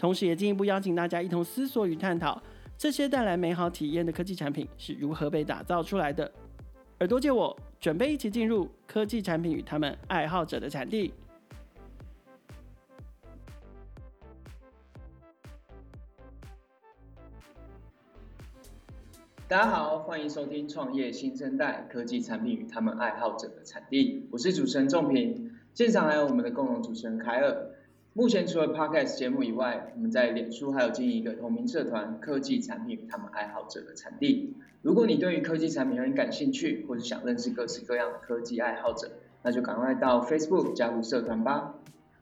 同时，也进一步邀请大家一同思索与探讨，这些带来美好体验的科技产品是如何被打造出来的。耳朵借我，准备一起进入科技产品与他们爱好者的产地。大家好，欢迎收听创业新生代科技产品与他们爱好者的产地。我是主持人仲平，现场还有我们的共同主持人凯尔。目前除了 Podcast 节目以外，我们在脸书还有经营一个同名社团“科技产品他们爱好者的产地”。如果你对于科技产品很感兴趣，或是想认识各式各样的科技爱好者，那就赶快到 Facebook 加入社团吧。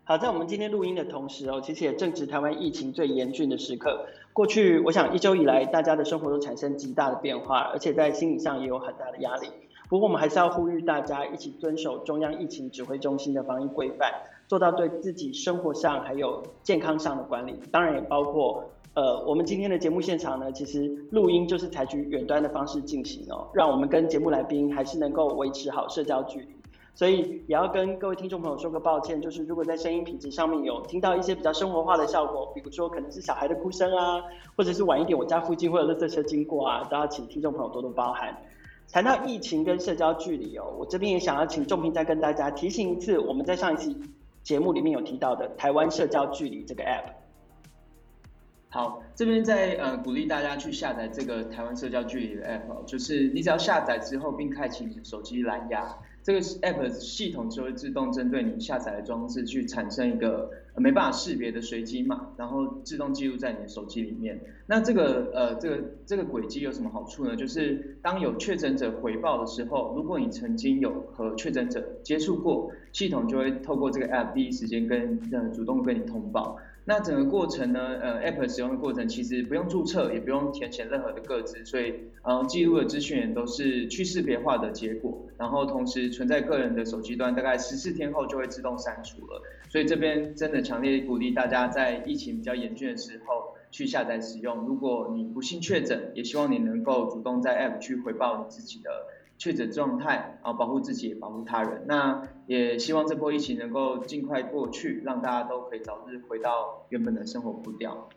好，在我们今天录音的同时哦，其实也正值台湾疫情最严峻的时刻。过去，我想一周以来，大家的生活都产生极大的变化，而且在心理上也有很大的压力。不过，我们还是要呼吁大家一起遵守中央疫情指挥中心的防疫规范。做到对自己生活上还有健康上的管理，当然也包括，呃，我们今天的节目现场呢，其实录音就是采取远端的方式进行哦，让我们跟节目来宾还是能够维持好社交距离。所以也要跟各位听众朋友说个抱歉，就是如果在声音品质上面有听到一些比较生活化的效果，比如说可能是小孩的哭声啊，或者是晚一点我家附近会有垃圾车经过啊，都要请听众朋友多多包涵。谈到疫情跟社交距离哦，我这边也想要请仲平再跟大家提醒一次，我们在上一期。节目里面有提到的台湾社交距离这个 app，好，这边在呃鼓励大家去下载这个台湾社交距离的 app，就是你只要下载之后并开启你的手机蓝牙。这个 app 系统就会自动针对你下载的装置去产生一个没办法识别的随机码，然后自动记录在你的手机里面。那这个呃这个这个轨迹有什么好处呢？就是当有确诊者回报的时候，如果你曾经有和确诊者接触过，系统就会透过这个 app 第一时间跟呃主动跟你通报。那整个过程呢，呃，App 使用的过程其实不用注册，也不用填写任何的个资，所以，呃，记录的资讯也都是去识别化的结果，然后同时存在个人的手机端，大概十四天后就会自动删除了。所以这边真的强烈鼓励大家在疫情比较严峻的时候去下载使用。如果你不幸确诊，也希望你能够主动在 App 去回报你自己的。确诊状态啊，保护自己保护他人。那也希望这波疫情能够尽快过去，让大家都可以早日回到原本的生活步调。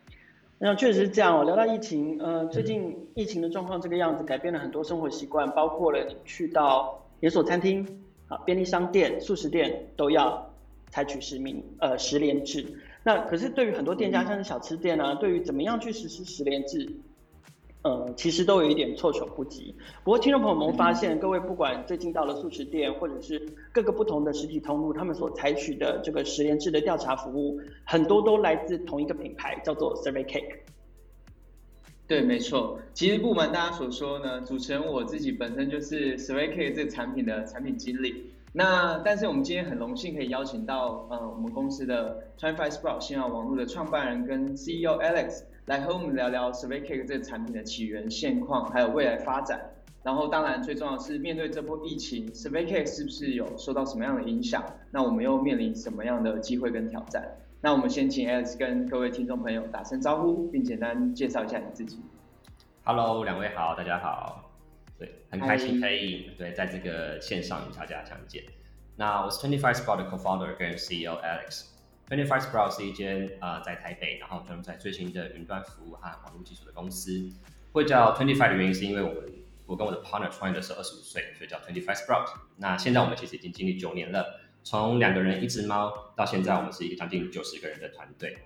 那确实是这样哦。聊到疫情，呃，最近疫情的状况这个样子，改变了很多生活习惯，包括了你去到连锁餐厅、啊便利商店、速食店都要采取实名呃实联制。那可是对于很多店家，像是小吃店啊，对于怎么样去实施实联制？呃，其实都有一点措手不及。不过，听众朋友们发现，各位不管最近到了素食店，或者是各个不同的实体通路，他们所采取的这个实联制的调查服务，很多都来自同一个品牌，叫做 SurveyCake。对，没错。其实不瞒大家所说呢，主持人我自己本身就是 SurveyCake 这个产品的产品经理。那但是我们今天很荣幸可以邀请到呃我们公司的 Twenty Five Sprout 新奥网络的创办人跟 CEO Alex。来和我们聊聊 SurveyCake 这个产品的起源、现况，还有未来发展。然后，当然最重要的是面对这波疫情，SurveyCake 是不是有受到什么样的影响？那我们又面临什么样的机会跟挑战？那我们先请 Alex 跟各位听众朋友打声招呼，并简单介绍一下你自己。Hello，两位好，大家好。对，很开心可以对在这个线上与大家相见。那我是 Twenty Five Sprout 的 Co-founder 跟 CEO Alex。Twenty Five Sprout 是一间啊、呃、在台北，然后专门在最新的云端服务和网络技术的公司。会叫 Twenty Five 的原因是因为我们我跟我的 partner 创业的时候二十五岁，所以叫 Twenty Five Sprout。那现在我们其实已经经历九年了，从两个人一只猫到现在我们是一个将近九十个人的团队。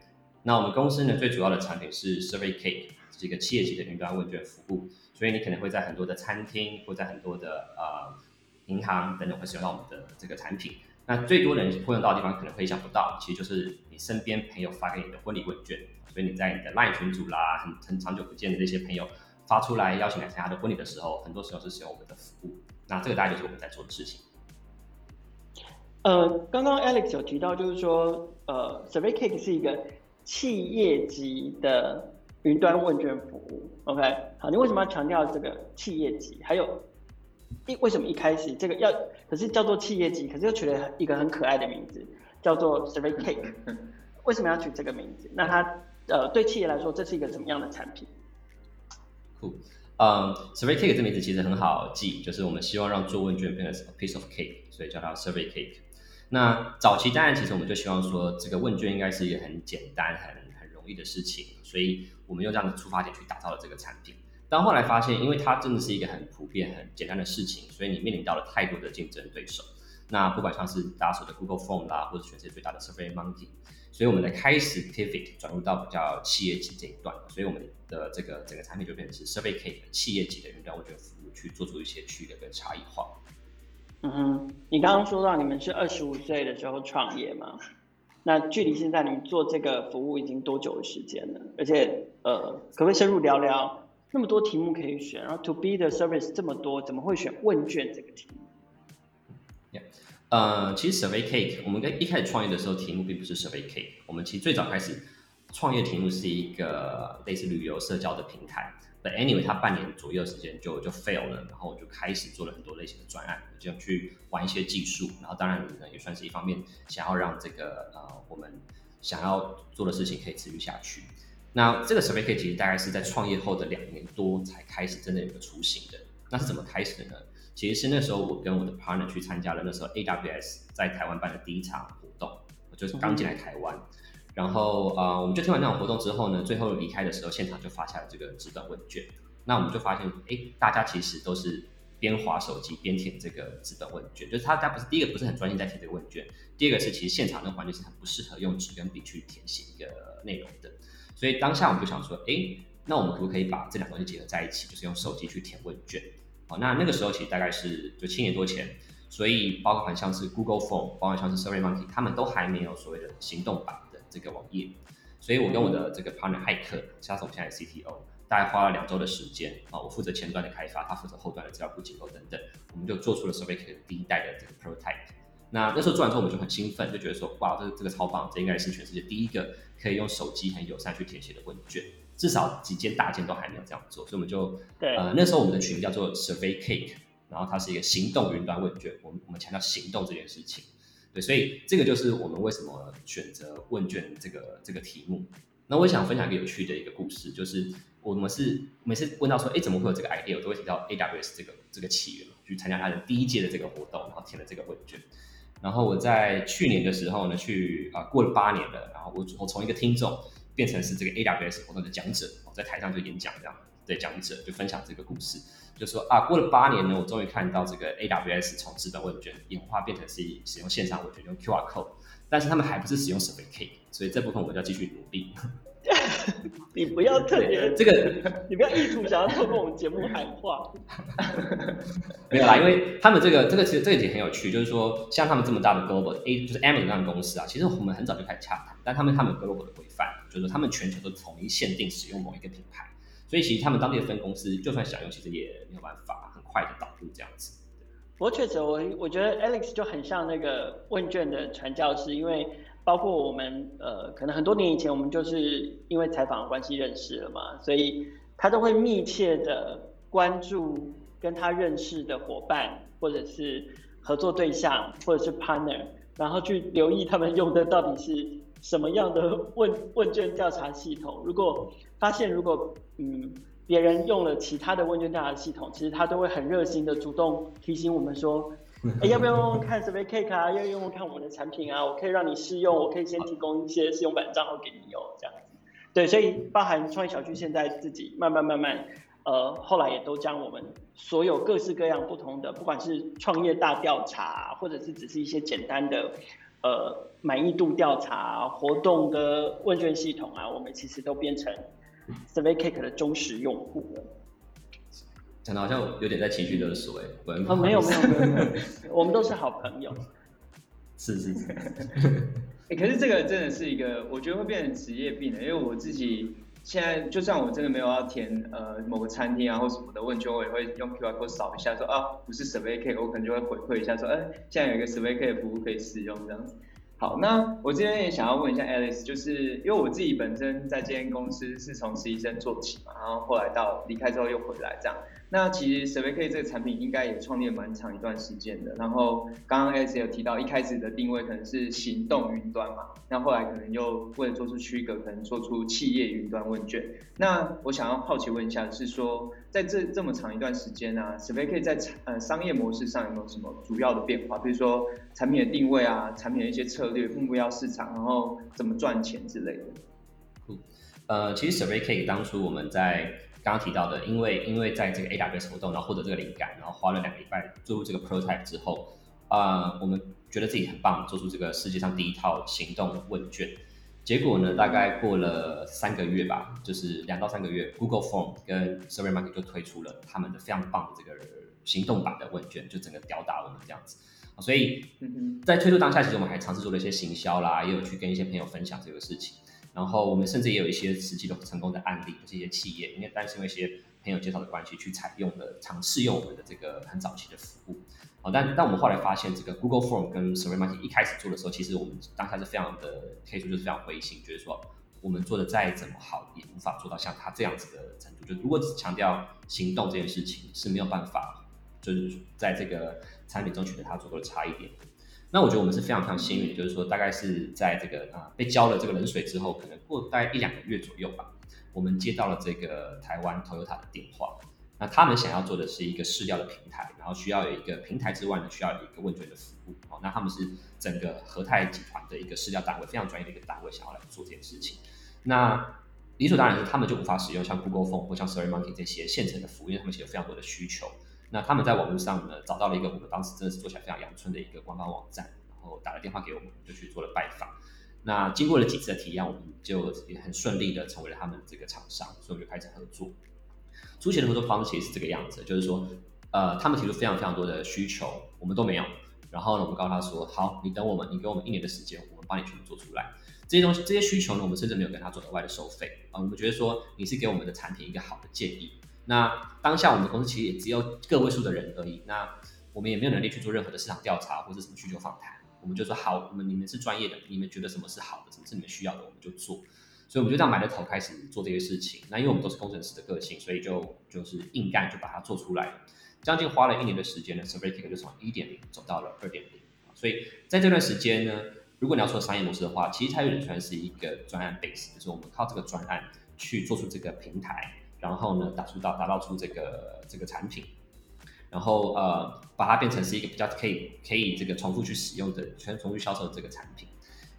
那我们公司呢最主要的产品是 SurveyCake，是一个企业级的云端问卷服务，所以你可能会在很多的餐厅或在很多的呃银行等等会使用到我们的这个产品。那最多人会用到的地方，可能会想不到，其实就是你身边朋友发给你的婚礼问卷。所以你在你的 LINE 群组啦，很很长久不见的这些朋友发出来邀请来参加的婚礼的时候，很多时候是使用我们的服务。那这个大概就是我们在做的事情。呃，刚刚 Alex 有提到，就是说，呃，SurveyCake 是一个企业级的云端问卷服务。OK，好，你为什么要强调这个企业级？还有一为什么一开始这个要可是叫做企业级，可是又取了一个很可爱的名字，叫做 Survey Cake。为什么要取这个名字？那它呃对企业来说，这是一个怎么样的产品？酷，嗯，Survey Cake 这名字其实很好记，就是我们希望让做问卷变成 a piece of cake，所以叫它 Survey Cake。那早期当然，其实我们就希望说，这个问卷应该是一个很简单、很很容易的事情，所以我们用这样的出发点去打造了这个产品。但后来发现，因为它真的是一个很普遍、很简单的事情，所以你面临到了太多的竞争对手。那不管像是大家说的 Google Form 啦，或者全世界最大的 Survey Monkey，所以我们来开始 pivot 转入到比较企业级这一段，所以我们的这个整个产品就变成是 Survey Cake 企业级的云端问卷服务，去做出一些区别跟差异化。嗯哼，你刚刚说到你们是二十五岁的时候创业吗？那距离现在你们做这个服务已经多久的时间了？而且呃，可不可以深入聊聊？那么多题目可以选，然后 To B 的 service 这么多，怎么会选问卷这个题目？呃，其实 Survey Cake，我们跟一开始创业的时候，题目并不是 Survey Cake。我们其实最早开始创业题目是一个类似旅游社交的平台。Anyway，他半年左右时间就就 fail 了，然后我就开始做了很多类型的专案，我就去玩一些技术。然后当然呢，也算是一方面想要让这个呃我们想要做的事情可以持续下去。那这个 Survey Cake 其实大概是在创业后的两年多才开始真的有个雏形的。那是怎么开始的呢？其实是那时候我跟我的 partner 去参加了那时候 AWS 在台湾办的第一场活动，我就是刚进来台湾，然后呃我们就听完那场活动之后呢，最后离开的时候，现场就发下了这个纸本问卷。那我们就发现，哎，大家其实都是边滑手机边填这个纸本问卷，就是他他不是第一个不是很专心在填这个问卷，第二个是其实现场的环境是很不适合用纸跟笔去填写一个内容的，所以当下我们就想说，哎，那我们可不可以把这两个东西结合在一起，就是用手机去填问卷？好，那那个时候其实大概是就七年多前，所以包含像是 Google Form，包括像是 SurveyMonkey，他们都还没有所谓的行动版这个网页，所以我跟我的这个 partner 骇客，加上我们现在的 CTO，大概花了两周的时间啊，我负责前端的开发，他负责后端的资料库结构等等，我们就做出了 SurveyCake 第一代的这个 prototype。那那时候做完之后，我们就很兴奋，就觉得说，哇，这个这个超棒，这应该是全世界第一个可以用手机很友善去填写的问卷。至少几间大件都还没有这样做，所以我们就对呃那时候我们的群叫做 Survey Cake，然后它是一个行动云端问卷，我们我们强调行动这件事情，对，所以这个就是我们为什么选择问卷这个这个题目。那我想分享一个有趣的一个故事，就是我们是每次问到说，哎，怎么会有这个 idea，我都会提到 AWS 这个这个起源，去参加他的第一届的这个活动，然后填了这个问卷。然后我在去年的时候呢，去啊、过了八年了，然后我我从一个听众。变成是这个 AWS 活动的讲者，在台上就演讲这样，对，讲者就分享这个故事，就说啊，过了八年呢，我终于看到这个 AWS 从纸本问卷演化变成是使用线上问卷，用 QR code，但是他们还不是使用 Survey Cake，所以这部分我们要继续努力。你不要特别这个，你不要意图想要透过我们节目喊话。没有啦，因为他们这个这个其实这一点很有趣，就是说像他们这么大的 global A 就是 Amazon 这样的公司啊，其实我们很早就开始洽谈，但他们他们有 global 的规范，就是说他们全球都统一限定使用某一个品牌，所以其实他们当地的分公司就算想用，其实也没有办法很快的导入这样子。我确实我我觉得 Alex 就很像那个问卷的传教士，因为。包括我们呃，可能很多年以前我们就是因为采访的关系认识了嘛，所以他都会密切的关注跟他认识的伙伴或者是合作对象或者是 partner，然后去留意他们用的到底是什么样的问问卷调查系统。如果发现如果嗯别人用了其他的问卷调查系统，其实他都会很热心的主动提醒我们说。哎，要不要用用看 Survey Cake 啊？要用用看我们的产品啊？我可以让你试用，我可以先提供一些试用版账号给你用，这样子。对，所以包含创业小区现在自己慢慢慢慢，呃，后来也都将我们所有各式各样不同的，不管是创业大调查，或者是只是一些简单的，呃，满意度调查、活动的问卷系统啊，我们其实都变成 Survey Cake 的忠实用户了。讲的好像有点在情绪勒索哎，哦，没有没有没有没 有，我们都是好朋友。是是是，哎，可是这个真的是一个，我觉得会变成职业病的，因为我自己现在就算我真的没有要填呃某个餐厅啊或什么的问卷，我也会用 QR code 扫一下说，啊不是 Survey Cake，我可能就会回馈一下说，哎，现在有一个 Survey Cake 的服务可以使用这样子。好，那我这边也想要问一下 Alice，就是因为我自己本身在这间公司是从实习生做起嘛，然后后来到离开之后又回来这样。那其实 SurveyK 这个产品应该也创立了蛮长一段时间的。然后刚刚 Alex 有提到，一开始的定位可能是行动云端嘛，那后来可能又为了做出区隔，可能做出企业云端问卷。那我想要好奇问一下，是说在这这么长一段时间啊，SurveyK 在呃商业模式上有没有什么主要的变化？比如说产品的定位啊，产品的一些策略、目标市场，然后怎么赚钱之类的。嗯，呃，其实 SurveyK 当初我们在刚刚提到的，因为因为在这个 AWS 活动，然后获得这个灵感，然后花了两个礼拜做出这个 prototype 之后，啊、呃，我们觉得自己很棒，做出这个世界上第一套行动问卷。结果呢，大概过了三个月吧，就是两到三个月，Google Form 跟 SurveyMonkey 就推出了他们的非常棒的这个行动版的问卷，就整个吊打我们这样子。所以在推出当下，其实我们还尝试做了一些行销啦，也有去跟一些朋友分享这个事情。然后我们甚至也有一些实际的成功的案例，这些企业，因为但是因为一些朋友介绍的关系，去采用的尝试用我们的这个很早期的服务。哦，但但我们后来发现，这个 Google Form 跟 SurveyMonkey 一开始做的时候，其实我们当下是非常的可以说就是非常灰心，觉得说我们做的再怎么好，也无法做到像他这样子的程度。就如果只强调行动这件事情，是没有办法，就是在这个产品中取得它足够的差异点。那我觉得我们是非常非常幸运，就是说大概是在这个啊被浇了这个冷水之后，可能过大概一两个月左右吧，我们接到了这个台湾 Toyota 的电话。那他们想要做的是一个试调的平台，然后需要有一个平台之外呢，需要有一个问卷的服务。哦，那他们是整个和泰集团的一个试调单位，非常专业的一个单位，想要来做这件事情。那理所当然是他们就无法使用像 Google Phone 或像 SurveyMonkey 这些现成的服务，因为他们其实有非常多的需求。那他们在网络上呢，找到了一个我们当时真的是做起来非常阳春的一个官方网站，然后打了电话给我们，就去做了拜访。那经过了几次的体验，我们就也很顺利的成为了他们这个厂商，所以我们就开始合作。初期的合作方式其实是这个样子，就是说，呃，他们提出非常非常多的需求，我们都没有。然后呢，我们告诉他说，好，你等我们，你给我们一年的时间，我们帮你全部做出来。这些东西，这些需求呢，我们甚至没有跟他做额外的收费啊、我们觉得说，你是给我们的产品一个好的建议。那当下我们公司其实也只有个位数的人而已，那我们也没有能力去做任何的市场调查或者什么需求访谈。我们就说好，我们你们是专业的，你们觉得什么是好的，什么是你们需要的，我们就做。所以我们就这样埋着头开始做这些事情。那因为我们都是工程师的个性，所以就就是硬干，就把它做出来。将近花了一年的时间呢，SurveyK 就从一点零走到了二点零。所以在这段时间呢，如果你要说商业模式的话，其实它有点算是一个专案 base，就是我们靠这个专案去做出这个平台。然后呢，打出到打造出这个这个产品，然后呃，把它变成是一个比较可以可以这个重复去使用的、全重复销售的这个产品。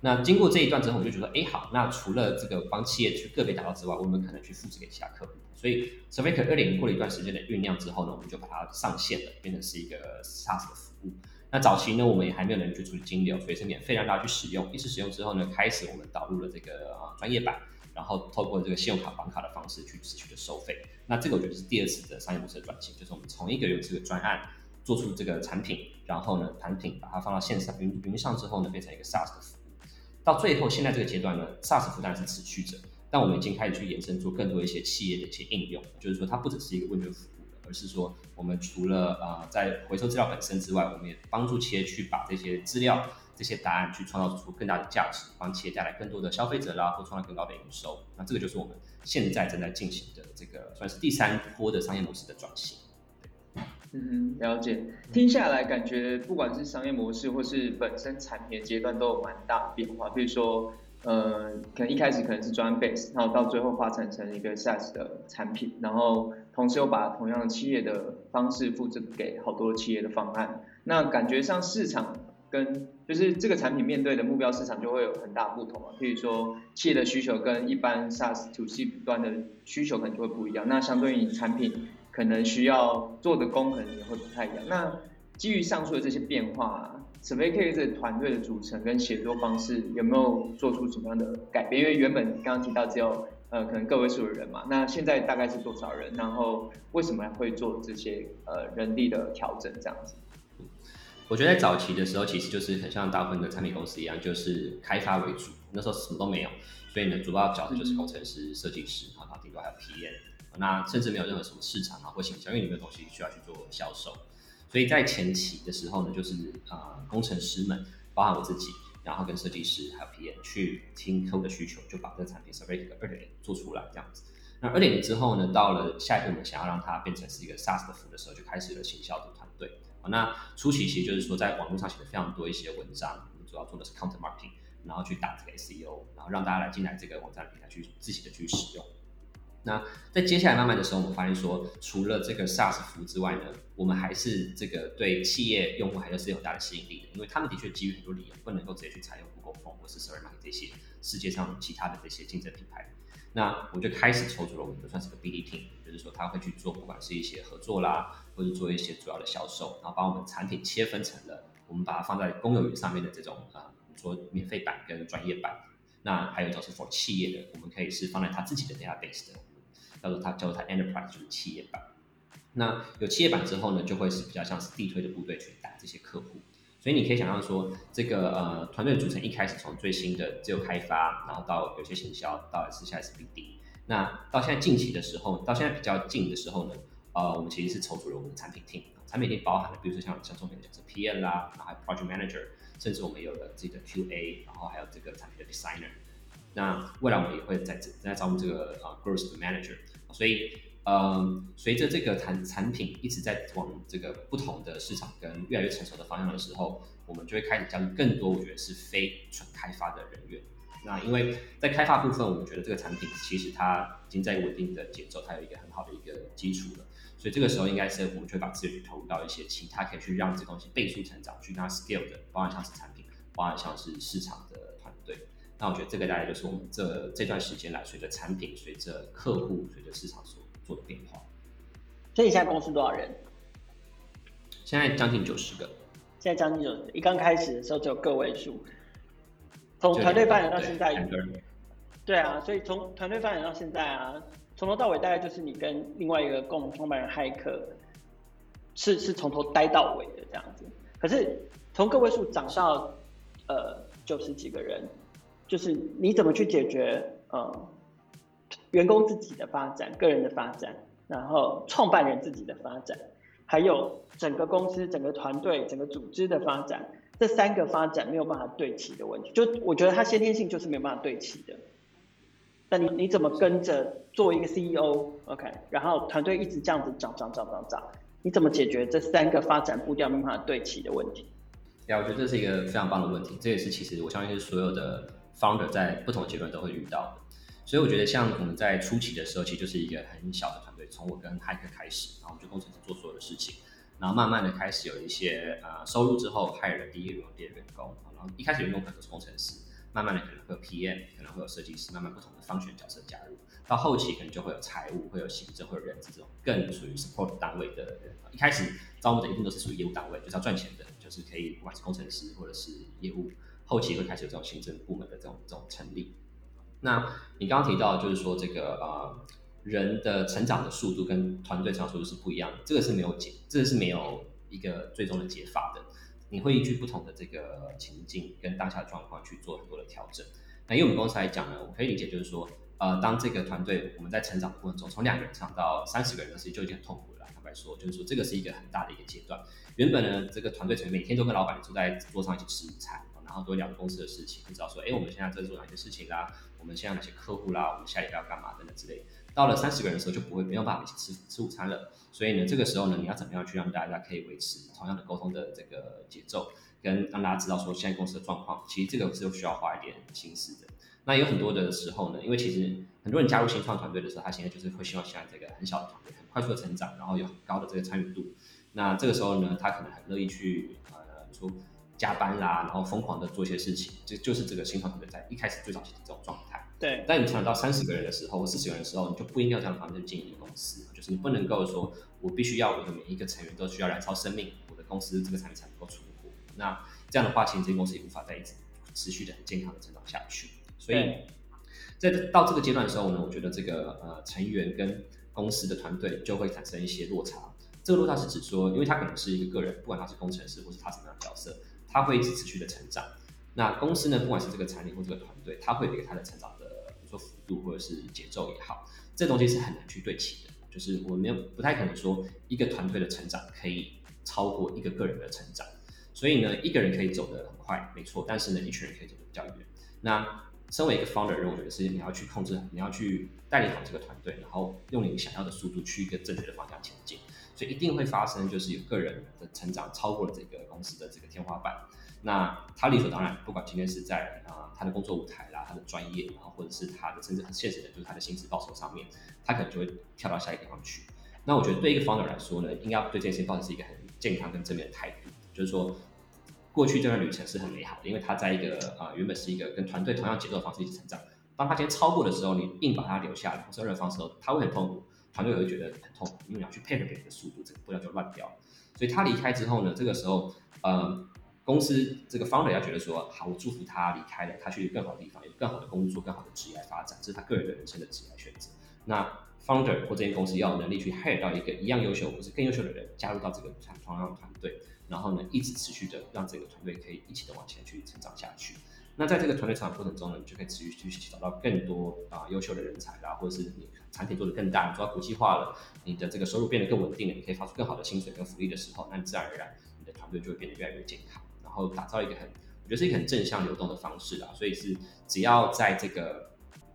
那经过这一段之后，我就觉得，哎，好，那除了这个帮企业去个别打造之外，我们可能去复制给其他客户。所以，SurveyK 二点零过了一段时间的酝酿之后呢，我们就把它上线了，变成是一个 SaaS 的服务。那早期呢，我们也还没有能力去处理金流，所以是免费让大家去使用。一次使用之后呢，开始我们导入了这个啊专业版。然后透过这个信用卡、绑卡的方式去持续的收费，那这个我觉得是第二次的商业模式的转型，就是我们从一个有这个专案做出这个产品，然后呢，产品把它放到线上云云上之后呢，变成一个 SaaS 的服务。到最后现在这个阶段呢，SaaS 服务当然是持续着，但我们已经开始去延伸做更多一些企业的一些应用，就是说它不只是一个问卷服务，而是说我们除了啊、呃、在回收资料本身之外，我们也帮助企业去把这些资料。这些答案去创造出更大的价值，帮企业带来更多的消费者啦，或创造更高的营收。那这个就是我们现在正在进行的这个算是第三波的商业模式的转型。嗯，了解。听下来感觉不管是商业模式或是本身产品的阶段都有蛮大的变化。比如说，呃，可能一开始可能是专 base，然后到最后发展成一个 SaaS 的产品，然后同时又把同样的企业的方式复制给好多企业的方案。那感觉上市场。跟就是这个产品面对的目标市场就会有很大不同啊，譬如说企业的需求跟一般 SaaS to C 端的需求可能就会不一样，那相对于你产品可能需要做的功可能也会不太一样。那基于上述的这些变化，SurveyK 这团队的组成跟协作方式有没有做出什么样的改变？因为原本刚刚提到只有呃可能个位数的人嘛，那现在大概是多少人？然后为什么会做这些呃人力的调整这样子？我觉得在早期的时候，其实就是很像大部分的产品公司一样，就是开发为主。那时候什么都没有，所以呢，主要角色就是工程师、设计师，然后顶多还有 PM。那甚至没有任何什么市场啊或行销，因为你没有东西需要去做销售。所以在前期的时候呢，就是啊、呃，工程师们，包含我自己，然后跟设计师还有 PM 去听客户的需求，就把这个产品 Server 二点零做出来这样子。那二点零之后呢，到了下一步我们想要让它变成是一个 SaaS 的服务的时候，就开始了行销的。那初期其实就是说，在网络上写了非常多一些文章，我们主要做的是 Content Marketing，然后去打这个 SEO，然后让大家来进来这个网站平台去自己的去使用。那在接下来慢慢的时候，我们发现说，除了这个 SaaS 服务之外呢，我们还是这个对企业用户还是有很大的吸引力的，因为他们的确基于很多理由，不能够直接去采用 Google Phone 或是 SurveyMonkey 这些世界上其他的这些竞争品牌。那我就开始筹组了我们的算是个 BD team，就是说他会去做不管是一些合作啦，或者做一些主要的销售，然后把我们产品切分成了我们把它放在公有云上面的这种呃，我们说免费版跟专业版。那还有一种是 for 企业的，我们可以是放在他自己的 database 的，叫做它叫做它 enterprise 就是企业版。那有企业版之后呢，就会是比较像是地推的部队去打这些客户。所以你可以想象说，这个呃团队组成一开始从最新的自由开发，然后到有些行销，到是下一次 BD，那到现在近期的时候，到现在比较近的时候呢，呃，我们其实是筹组了我们的产品 team，产品 team 包含了比如说像像中美的讲是 PM 啦，然后还有 project manager，甚至我们有了自己的 QA，然后还有这个产品的 designer。那未来我们也会在在招募这个呃 growth manager，所以。嗯，随着这个产产品一直在往这个不同的市场跟越来越成熟的方向的时候，我们就会开始加入更多我觉得是非纯开发的人员。那因为在开发部分，我们觉得这个产品其实它已经在稳定的节奏，它有一个很好的一个基础了。所以这个时候应该是我们就会把资源去投入到一些其他可以去让这东西倍速成长、去让它 scale 的，包含像是产品，包含像是市场的团队。那我觉得这个大概就是我们这这段时间来，随着产品、随着客户、随着市场所做的变化，所以你现在公司多少人？现在将近九十个。现在将近九十，一刚开始的时候只有个位数。从团队发展到现在，对，对啊，所以从团队发展到现在啊，从头到尾大概就是你跟另外一个共同创办人骇客，是是从头待到尾的这样子。可是从个位数涨到呃九十几个人，就是你怎么去解决呃？员工自己的发展、个人的发展，然后创办人自己的发展，还有整个公司、整个团队、整个组织的发展，这三个发展没有办法对齐的问题，就我觉得它先天性就是没有办法对齐的。那你你怎么跟着做一个 CEO，OK，然后团队一直这样子涨涨涨涨涨，你怎么解决这三个发展步调没办法对齐的问题？呀，我觉得这是一个非常棒的问题，这也是其实我相信是所有的 founder 在不同阶段都会遇到的。所以我觉得，像我们在初期的时候，其实就是一个很小的团队，从我跟骇客开始，然后我们就工程师做所有的事情，然后慢慢的开始有一些呃收入之后，hire 了第一个员工、第二个员工，然后一开始员工可能是工程师，慢慢的可能会有 PM，可能会有设计师，慢慢不同的方选角色加入，到后期可能就会有财务、会有行政、会有人资这种更属于 support 单位的人。一开始招募的一定都是属于业务单位，就是要赚钱的，就是可以不管是工程师或者是业务，后期会开始有这种行政部门的这种这种成立。那你刚刚提到，就是说这个呃人的成长的速度跟团队成长速度是不一样的，这个是没有解，这个是没有一个最终的解法的。你会依据不同的这个情境跟当下状况去做很多的调整。那以我们公司来讲呢，我可以理解就是说，呃，当这个团队我们在成长的过程中，从两个人成长到三十个人的时候，就已经很痛苦了。坦白说，就是说这个是一个很大的一个阶段。原本呢，这个团队成员每天都跟老板坐在桌上一起吃午餐，然后都聊公司的事情，你知道说，哎，我们现在在做哪些事情啦？我们现在哪些客户啦？我们下一步要干嘛等等之类。到了三十个人的时候，就不会没有办法一起吃吃午餐了。所以呢，这个时候呢，你要怎么样去让大家可以维持同样的沟通的这个节奏，跟让大家知道说现在公司的状况，其实这个是需要花一点心思的。那有很多的时候呢，因为其实很多人加入新创团队的时候，他现在就是会希望现在这个很小的团队很快速的成长，然后有很高的这个参与度。那这个时候呢，他可能很乐意去呃说加班啦，然后疯狂的做一些事情，就就是这个新创团队在一开始最早期的这种状态。对，但你成长到三十个人的时候，或四十个人的时候，你就不应该有这样的方式去经营公司。就是你不能够说，我必须要我的每一个成员都需要燃烧生命，我的公司这个产品才能够存活。那这样的话，其实这个公司也无法再一直持续的很健康的成长下去。所以，在到这个阶段的时候呢，我觉得这个呃成员跟公司的团队就会产生一些落差。这个落差是指说，因为他可能是一个个人，不管他是工程师或是他什么样的角色，他会一直持续的成长。那公司呢，不管是这个产品或这个团队，他会给他的成长。度或者是节奏也好，这东西是很难去对齐的。就是我没有不太可能说一个团队的成长可以超过一个个人的成长。所以呢，一个人可以走得很快，没错，但是呢，一群人可以走得比较远。那身为一个 founder，我觉得是你要去控制，你要去带领好这个团队，然后用你想要的速度去一个正确的方向前进。所以一定会发生，就是有个人的成长超过了这个公司的这个天花板。那他理所当然，不管今天是在啊、他的工作舞台啦，他的专业，然后或者是他的甚至很现实的，就是他的薪资报酬上面，他可能就会跳到下一个地方去。那我觉得对一个 founder 来说呢，应该要对这件事情抱持是一个很健康跟正面的态度，就是说过去这段旅程是很美好的，因为他在一个啊、原本是一个跟团队同样节奏的方式一起成长。当他今天超过的时候，你硬把他留下来，或者任何方式，他会很痛苦。团队也会觉得很痛苦，因为你要去配合别人的速度，这个步调就乱掉。所以他离开之后呢，这个时候，呃，公司这个 founder 要觉得说，好，我祝福他离开了，他去更好的地方，有更好的工作，更好的职业来发展，这是他个人的人生的职业选择。那 founder 或这间公司要有能力去 hire 到一个一样优秀或是更优秀的人加入到这个团同样的团队，然后呢，一直持续的让这个团队可以一起的往前去成长下去。那在这个团队成长过程中呢，你就可以持续去找到更多啊优秀的人才啦，或者是你产品做得更大，做到国际化了，你的这个收入变得更稳定了，你可以发出更好的薪水跟福利的时候，那你自然而然你的团队就会变得越来越健康，后打造一个很，我觉得是一个很正向流动的方式啦。所以是只要在这个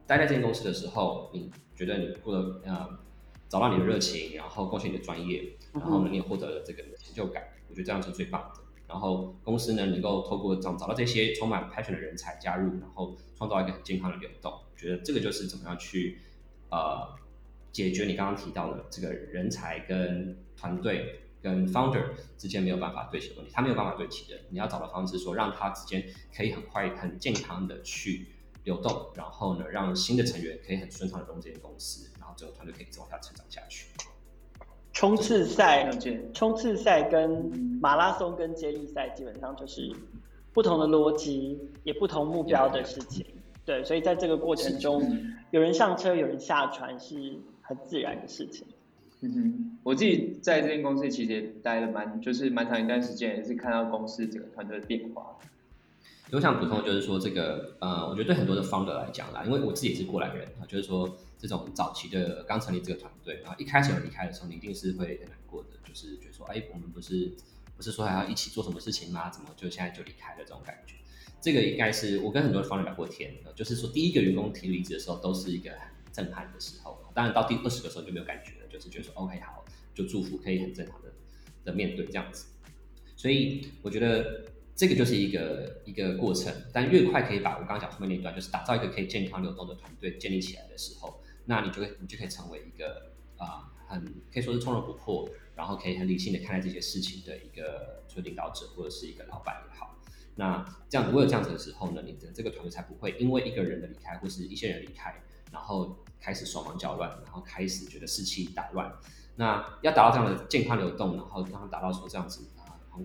待在这间公司的时候，你觉得你过得呃找到你的热情，然后贡献你的专业，然后呢你也获得了这个成就感，我觉得这样是最棒的。然后公司呢，能够透过这样找到这些充满 passion 的人才加入，然后创造一个很健康的流动。我觉得这个就是怎么样去呃解决你刚刚提到的这个人才跟团队跟 founder 之间没有办法对齐的问题，他没有办法对齐的，你要找的方式说让他之间可以很快很健康的去流动，然后呢让新的成员可以很顺畅的融入这间公司，然后整个团队可以一直往下成长下去。冲刺赛、冲刺赛跟马拉松跟接力赛基本上就是不同的逻辑，也不同目标的事情。对，所以在这个过程中，有人上车，有人下船，是很自然的事情。嗯哼，我自己在这间公司其实也待了蛮，就是蛮长一段时间，也是看到公司整个团队的变化。我想补充就是说，这个呃，我觉得对很多的 founder 来讲啦，因为我自己也是过来人啊，就是说这种早期的刚成立这个团队，然后一开始有离开的时候，你一定是会很难过的，就是觉得说，哎，我们不是不是说还要一起做什么事情吗？怎么就现在就离开了这种感觉？这个应该是我跟很多的 founder 聊过天，就是说第一个员工提离职的时候，都是一个很震撼的时候，当然到第二十个时候就没有感觉了，就是觉得说 OK 好，就祝福可以很正常的的面对这样子，所以我觉得。这个就是一个一个过程，但越快可以把我刚刚讲后面那段，就是打造一个可以健康流动的团队建立起来的时候，那你就会你就可以成为一个啊、很可以说是从容不迫，然后可以很理性的看待这些事情的一个就是领导者或者是一个老板也好。那这样子如果有这样子的时候呢，你的这个团队才不会因为一个人的离开或是一些人离开，然后开始手忙脚乱，然后开始觉得士气打乱。那要达到这样的健康流动，然后让他达到说这样子。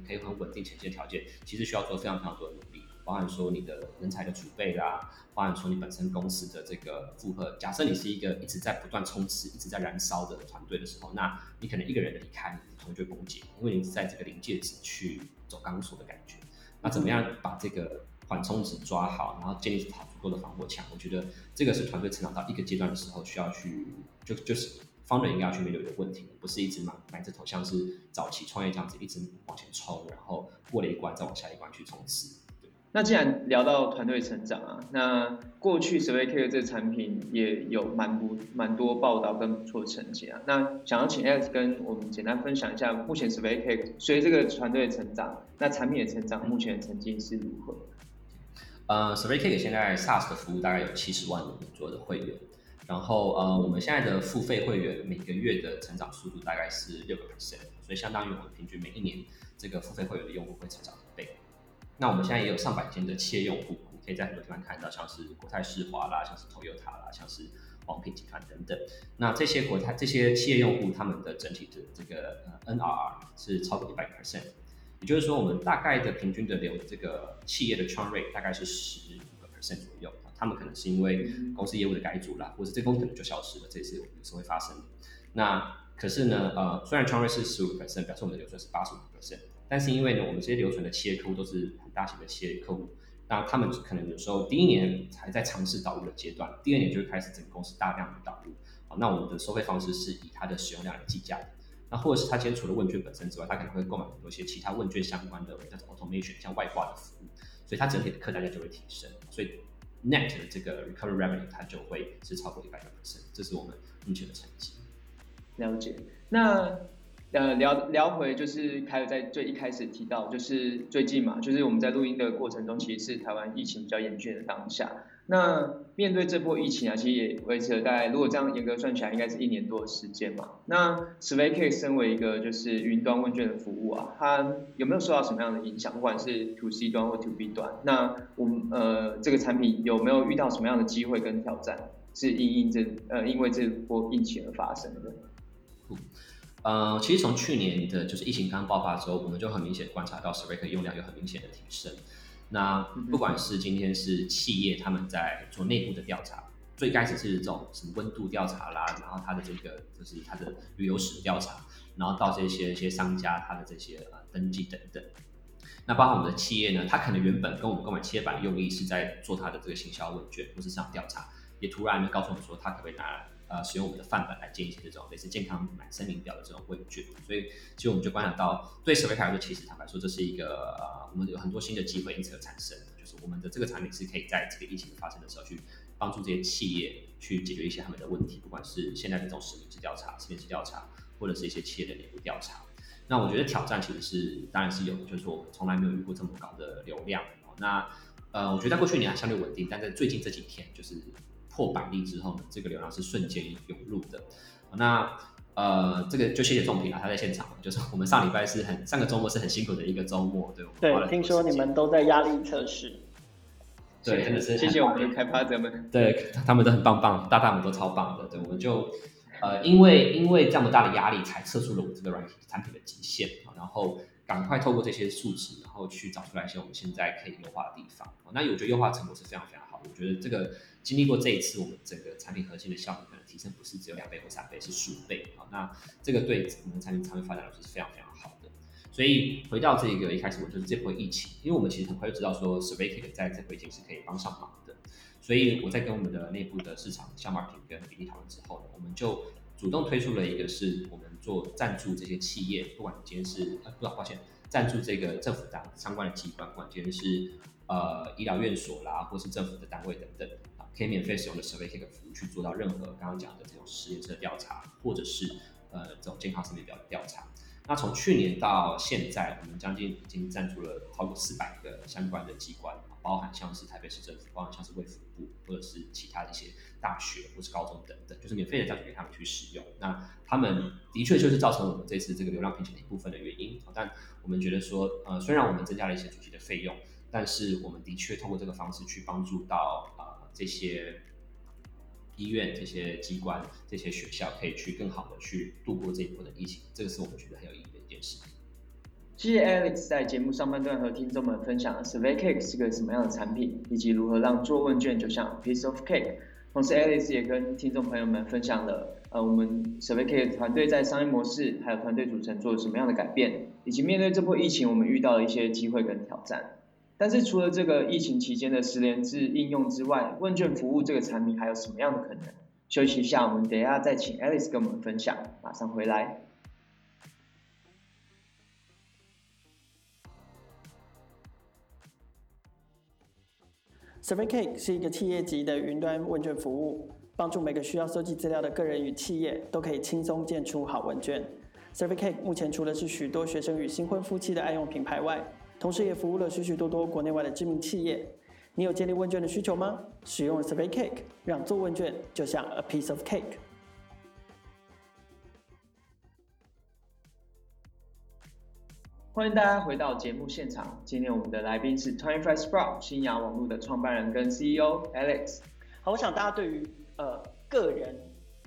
可以很稳定前进的条件，其实需要做非常非常多的努力，包含说你的人才的储备啦，包含说你本身公司的这个负荷。假设你是一个一直在不断冲刺、一直在燃烧的团队的时候，那你可能一个人离开，团队就会崩解，因为你是在这个临界值去走钢索的感觉。那怎么样把这个缓冲值抓好，然后建立好足够的防火墙？我觉得这个是团队成长到一个阶段的时候需要去就就是。founder 应该要去面对的问题，不是一直埋埋着头，像是早期创业这样子一直往前冲，然后过了一关再往下一关去冲刺。那既然聊到团队成长啊，那过去 SurveyCare 这个产品也有蛮不蛮多报道跟不错的成绩啊。那想要请 Alex 跟我们简单分享一下，目前 SurveyCare 随这个团队成长，那产品的成长目前的成绩是如何？呃，SurveyCare 现在 SaaS 的服务大概有七十万人左右的会员。然后呃，我们现在的付费会员每个月的成长速度大概是六个 percent，所以相当于我们平均每一年这个付费会员的用户会成长一倍。那我们现在也有上百间的企业用户，你可以在很多地方看到，像是国泰世华啦，像是 Toyota 啦，像是王品集团等等。那这些国泰这些企业用户，他们的整体的这个呃 NRR 是超过一百个 percent，也就是说，我们大概的平均的流这个企业的 churn rate 大概是十五个 percent 左右。他们可能是因为公司业务的改组啦，或者这个公司可能就消失了，这也是有时候会发生的。那可是呢，呃，虽然 churn rate 是十五 percent，表示我们的留存是八十五 percent，但是因为呢，我们这些留存的企业客户都是很大型的企业客户，那他们可能有时候第一年还在尝试导入的阶段，第二年就会开始整个公司大量的导入。啊，那我们的收费方式是以它的使用量来计价的。那或者是他今天除了问卷本身之外，他可能会购买很多一些其他问卷相关的叫做 automation，像外挂的服务，所以它整体的客单价就会提升，所以 net 的这个 recovery revenue 它就会是超过一百个百分这是我们目前的成绩。了解。那呃聊聊回就是还有在最一开始提到，就是最近嘛，就是我们在录音的过程中，其实是台湾疫情比较严峻的当下。那面对这波疫情啊，其实也维持了大概，如果这样严格算起来，应该是一年多的时间嘛。那 SVYCA 身为一个就是云端问卷的服务啊，它有没有受到什么样的影响？不管是 To C 端或 To B 端，那我们呃这个产品有没有遇到什么样的机会跟挑战？是因因这呃因为这波疫情而发生的？嗯，呃，其实从去年的就是疫情刚爆发之后，我们就很明显观察到 SurveyK 用量有很明显的提升。那不管是今天是企业他们在做内部的调查，最开始是这种什么温度调查啦，然后他的这个就是他的旅游史调查，然后到这些一些商家他的这些呃登记等等。那包括我们的企业呢，他可能原本跟我们购买企业版的用意是在做他的这个行销问卷或是市场调查，也突然告诉我们说他可不可以拿。呃，使用我们的范本来建一些这种类似健康码声明表的这种问卷，所以其实我们就观察到，对 SurveyCake 来说，其实坦白说，这是一个呃，我们有很多新的机会因此而产生，就是我们的这个产品是可以在这个疫情发生的时候去帮助这些企业去解决一些他们的问题，不管是现在这种实名制调查、实名制调查，或者是一些企业的内部调查。那我觉得挑战其实是当然是有的，就是说我们从来没有遇过这么高的流量。那呃，我觉得在过去一年还相对稳定，但在最近这几天就是。破百例之后呢，这个流量是瞬间涌入的。那呃，这个就谢谢仲平啊，他在现场。就是我们上礼拜是很上个周末是很辛苦的一个周末，对。对，听说你们都在压力测试。对，真的是谢谢我们的开发者们。对，他们都很棒棒，大大们都超棒的。对，我们就呃，因为因为这么大的压力，才测出了我们这个软体产品的极限，然后赶快透过这些数值，然后去找出来一些我们现在可以优化的地方。那我觉得优化成果是非常非常好，我觉得这个。经历过这一次，我们整个产品核心的效率可能提升不是只有两倍或三倍，是数倍啊。那这个对我们产品长远发展来说是非常非常好的。所以回到这个一开始，我就是这波疫情，因为我们其实很快就知道说 s u r v e y c a k 在这回已经是可以帮上忙的。所以我在跟我们的内部的市场项目 marketing 跟比例讨论之后呢，我们就主动推出了一个是我们做赞助这些企业，不管今天是呃，不抱歉，赞助这个政府单相关的机关，不管今天是呃医疗院所啦，或是政府的单位等等啊。可以免费使用的 SurveyCake 服务去做到任何刚刚讲的这种实验室的调查，或者是呃这种健康声明表的调查。那从去年到现在，我们将近已经赞助了超过四百个相关的机关，包含像是台北市政府，包含像是卫福部，或者是其他的一些大学或是高中等等，就是免费的这样给他们去使用。那他们的确就是造成我们这次这个流量瓶颈的一部分的原因。但我们觉得说，呃，虽然我们增加了一些主机的费用，但是我们的确通过这个方式去帮助到呃。这些医院、这些机关、这些学校可以去更好的去度过这一波的疫情，这个是我们觉得很有意义的一件事。谢谢 Alex 在节目上半段和听众们分享了 SurveyCake 是个什么样的产品，以及如何让做问卷就像 piece of cake。同时，Alex 也跟听众朋友们分享了，呃，我们 SurveyCake 团队在商业模式还有团队组成做了什么样的改变，以及面对这波疫情，我们遇到了一些机会跟挑战。但是除了这个疫情期间的十连制应用之外，问卷服务这个产品还有什么样的可能？休息一下，我们等一下再请 Alice 跟我们分享。马上回来。SurveyCake 是一个企业级的云端问卷服务，帮助每个需要收集资料的个人与企业都可以轻松建出好问卷。SurveyCake 目前除了是许多学生与新婚夫妻的爱用品牌外，同时也服务了许许多多国内外的知名企业。你有建立问卷的需求吗？使用 SurveyCake，让做问卷就像 a piece of cake。欢迎大家回到节目现场。今天我们的来宾是 Twenty Five Sprout 新芽网络的创办人跟 CEO Alex。好，我想大家对于呃个人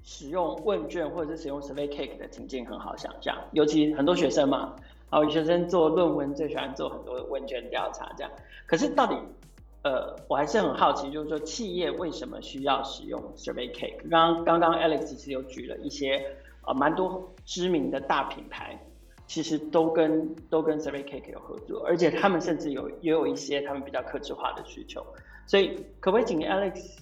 使用问卷或者是使用 SurveyCake 的情境很好想象，尤其很多学生嘛。好，学生做论文最喜欢做很多问卷调查，这样。可是到底，呃，我还是很好奇，就是说企业为什么需要使用 SurveyCake？刚刚刚 Alex 其实有举了一些，呃，蛮多知名的大品牌，其实都跟都跟 SurveyCake 有合作，而且他们甚至有也有一些他们比较客制化的需求。所以，可不可以请 Alex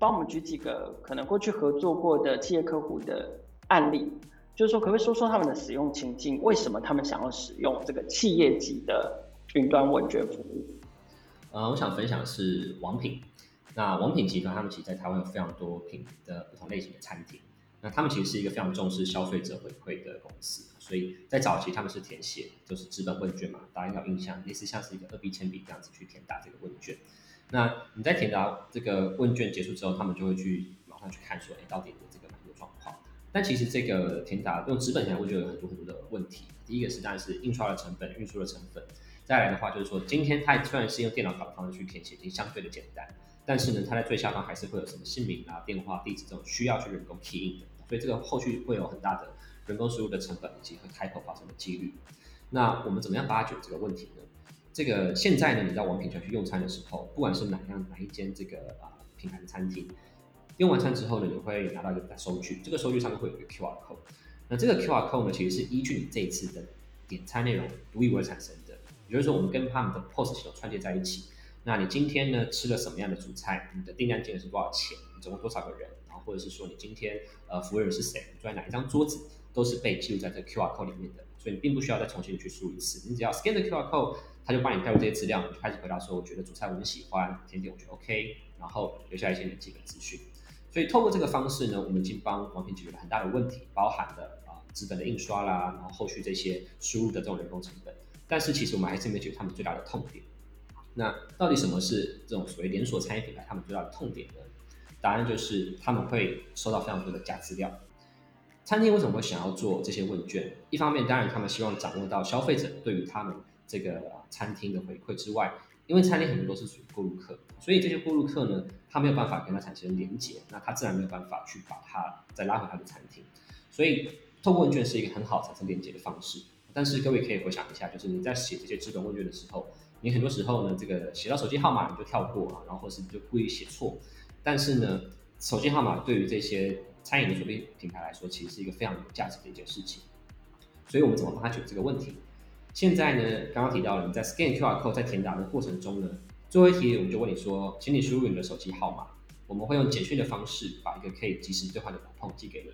帮我们举几个可能过去合作过的企业客户的案例？就是说，可不可以说说他们的使用情境？为什么他们想要使用这个企业级的云端问卷服务？呃，我想分享的是王品。那王品集团他们其实在台湾有非常多品的不同类型的餐厅。那他们其实是一个非常重视消费者回馈的公司，所以在早期他们是填写就是纸本问卷嘛，大家应该有印象，类似像是一个二 B 铅笔这样子去填答这个问卷。那你在填答这个问卷结束之后，他们就会去马上去看说，哎，到底。但其实这个填答用纸本填答问卷有很多很多的问题。第一个是当然是印刷的成本、运输的成本。再来的话就是说，今天它虽然是用电脑稿的方式去填写，已经相对的简单，但是呢，它在最下方还是会有什么姓名啊、电话、地址这种需要去人工 key in 的，所以这个后续会有很大的人工输入的成本以及和 typo 发生的几率。那我们怎么样发掘这个问题呢？这个现在呢，你到王品团去用餐的时候，不管是哪样哪一间这个啊、品牌的餐厅，用完餐之后呢，你会拿到一个收据，这个收据上面会有一个 QR code。那这个 QR code 呢，其实是依据你这一次的点餐内容独一无二产生的。也就是说，我们跟他们的 POS 系统串接在一起。那你今天呢吃了什么样的主菜？你的订单金额是多少钱？你总共多少个人？然后或者是说你今天呃服务员是谁？你坐在哪一张桌子？都是被记录在这 QR code 里面的。所以你并不需要再重新去输一次，你只要 scan 这 QR code，它就帮你带入这些资料，你就开始回答说，我觉得主菜我很喜欢，甜点我觉得 OK，然后留下一些你的基本资讯。所以透过这个方式呢，我们已经帮王平解决了很大的问题，包含了啊纸本的印刷啦，然后后续这些输入的这种人工成本。但是其实我们还是没解决他们最大的痛点。那到底什么是这种所谓连锁餐饮品牌他们最大的痛点呢？答案就是他们会收到非常多的假资料。餐厅为什么会想要做这些问卷？一方面，当然他们希望掌握到消费者对于他们这个餐厅的回馈之外，因为餐厅很多都是属于过路客，所以这些过路客呢，他没有办法跟他产生连接，那他自然没有办法去把他再拉回他的餐厅。所以，透过问卷是一个很好产生连接的方式。但是各位可以回想一下，就是你在写这些纸本问卷的时候，你很多时候呢，这个写到手机号码你就跳过啊，然后或是你就故意写错。但是呢，手机号码对于这些餐饮的主力品牌来说，其实是一个非常有价值的一件事情。所以我们怎么帮他解决这个问题？现在呢，刚刚提到了你在 scan QR code 在填答的过程中呢，最后一题我们就问你说，请你输入你的手机号码，我们会用简讯的方式把一个可以即时兑换的 coupon 寄给你。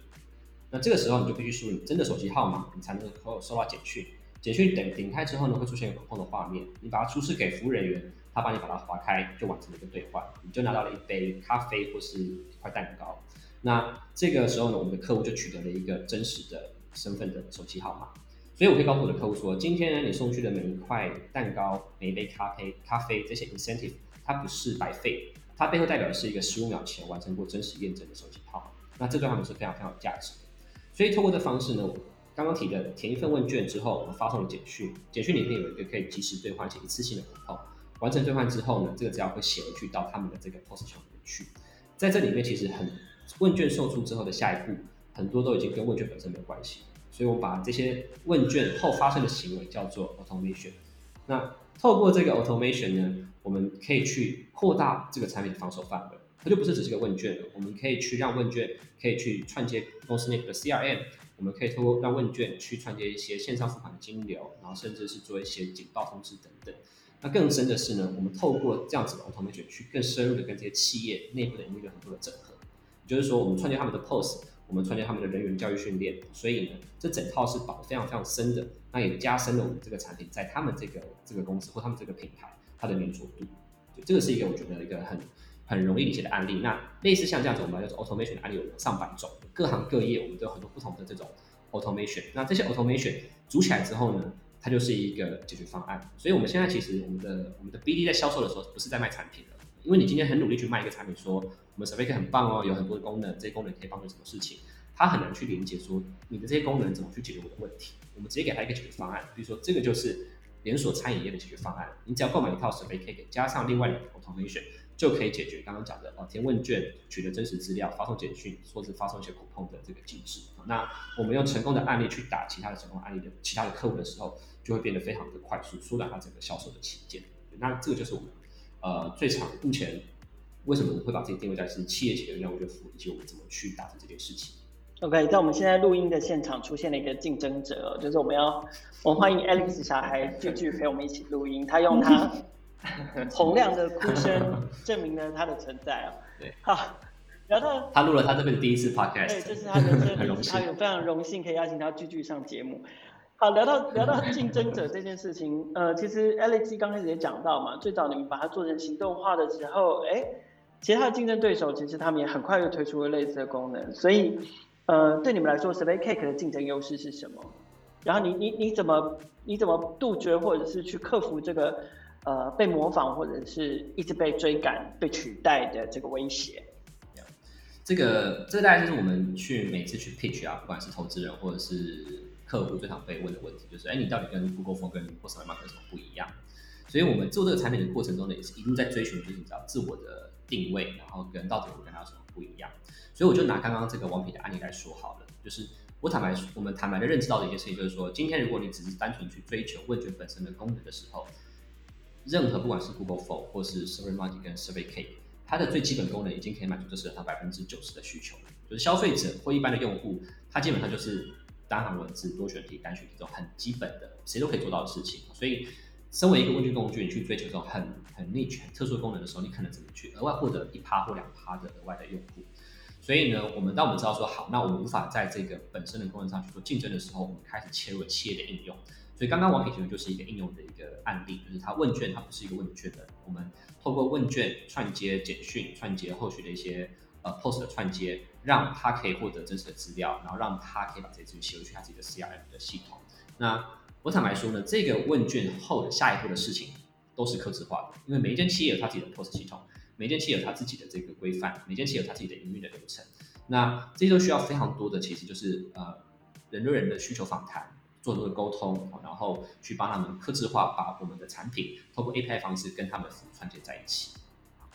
那这个时候你就必须输入你真的手机号码，你才能够收到简讯。简讯点点开之后呢，会出现一个 coupon 的画面，你把它出示给服务人员，他帮你把它划开，就完成了一个兑换，你就拿到了一杯咖啡或是一块蛋糕。那这个时候呢，我们的客户就取得了一个真实的身份的手机号码。所以我可以告诉我的客户说，今天呢，你送去的每一块蛋糕、每一杯咖啡、咖啡这些 incentive，它不是白费，它背后代表的是一个十五秒前完成过真实验证的手机号。那这对他们是非常非常有价值的。所以，透过这方式呢，刚刚提的填一份问卷之后，我发送了简讯，简讯里面有一个可以即时兑换且一次性的活动。完成兑换之后呢，这个资料会写回去到他们的这个 POS 系统里面去。在这里面，其实很问卷送出之后的下一步，很多都已经跟问卷本身没有关系。所以我把这些问卷后发生的行为叫做 automation。那透过这个 automation 呢，我们可以去扩大这个产品的防守范围。它就不是只是个问卷了，我们可以去让问卷可以去串接公司内部的 CRM，我们可以透过让问卷去串接一些线上付款的金流，然后甚至是做一些警报通知等等。那更深的是呢，我们透过这样子的 automation 去更深入的跟这些企业内部的营运有很多的整合，也就是说我们串接他们的 POS，我们串接他们的人员教育训练，所以呢，这整套是绑非常非常深的，那也加深了我们这个产品在他们这个这个公司或他们这个品牌它的粘着度。就这个是一个我觉得一个很。很容易理解的案例，那类似像这样子，我们叫做 automation 的案例有上百种，各行各业我们都有很多不同的这种 automation。那这些 automation 组起来之后呢，它就是一个解决方案。所以我们现在其实我们的我们的 BD 在销售的时候不是在卖产品了，因为你今天很努力去卖一个产品，说我们 Survey 很棒哦，有很多功能，这些功能可以帮助什么事情，他很难去连接说你的这些功能怎么去解决我的问题。我们直接给他一个解决方案，比如说这个就是连锁餐饮业的解决方案，你只要购买一套 Survey 可以加上另外两个 automation。就可以解决刚刚讲的哦，填问卷、取得真实资料、发送简讯，或者发送一些沟通的这个机制。那我们用成功的案例去打其他的成功案例的其他的客户的时候，就会变得非常的快速，缩短它整个销售的期间。那这个就是我们呃最长目前为什么会把自己定位在是企业级的任务的服务，以及我们怎么去达成这件事情。OK，在我们现在录音的现场出现了一个竞争者，就是我们要我们欢迎 Alex 小孩继续陪我们一起录音，他用他。洪亮的哭声证明了他的存在啊！对，好，然后他录了他这边的第一次 podcast，对，这是他人生很荣幸，他有非常荣幸可以邀请他继续上节目。好，聊到聊到 竞争者这件事情，呃，其实 Alex 刚开始也讲到嘛，最早你们把它做成行动化的时候，哎，其他的竞争对手其实他们也很快就推出了类似的功能，所以，呃，对你们来说，Survey Cake 的竞争优势是什么？然后你你你怎么你怎么杜绝或者是去克服这个呃被模仿或者是一直被追赶、被取代的这个威胁？这个这个大概就是我们去每次去 pitch 啊，不管是投资人或者是客户最常被问的问题，就是哎，你到底跟 Google Phone 跟 Post-Market 有什么不一样？所以我们做这个产品的过程中呢，也是一路在追寻，就是你知道自我的定位，然后跟到底我跟他有什么不一样。所以我就拿刚刚这个王品的案例来说好了，就是。我坦白，我们坦白的认知到的一件事情就是说，今天如果你只是单纯去追求问卷本身的功能的时候，任何不管是 Google Form 或是 SurveyMonkey 跟 SurveyCake，它的最基本功能已经可以满足这市场上百分之九十的需求，就是消费者或一般的用户，他基本上就是单行文字、多选题、单选题这种很基本的，谁都可以做到的事情。所以，身为一个问卷工具，你去追求这种很很 niche、很特殊的功能的时候，你可能只能去额外获得一趴或两趴的额外的用户。所以呢，我们当我们知道说好，那我们无法在这个本身的功能上去做竞争的时候，我们开始切入了企业的应用。所以刚刚王品其实就是一个应用的一个案例，就是它问卷它不是一个问卷的，我们透过问卷串接简讯，串接后续的一些呃 post 的串接，让他可以获得真实的资料，然后让他可以把这些资料写入去他自己的 CRM 的系统。那我坦白说呢，这个问卷后的下一步的事情都是客制化的，因为每一间企业有它自己的 POS 系统。每间企业有它自己的这个规范，每间企业有它自己的营运的流程，那这些都需要非常多的，其实就是呃人对人的需求访谈，做多的沟通，然后去帮他们客制化，把我们的产品通过 API 方式跟他们串接在一起。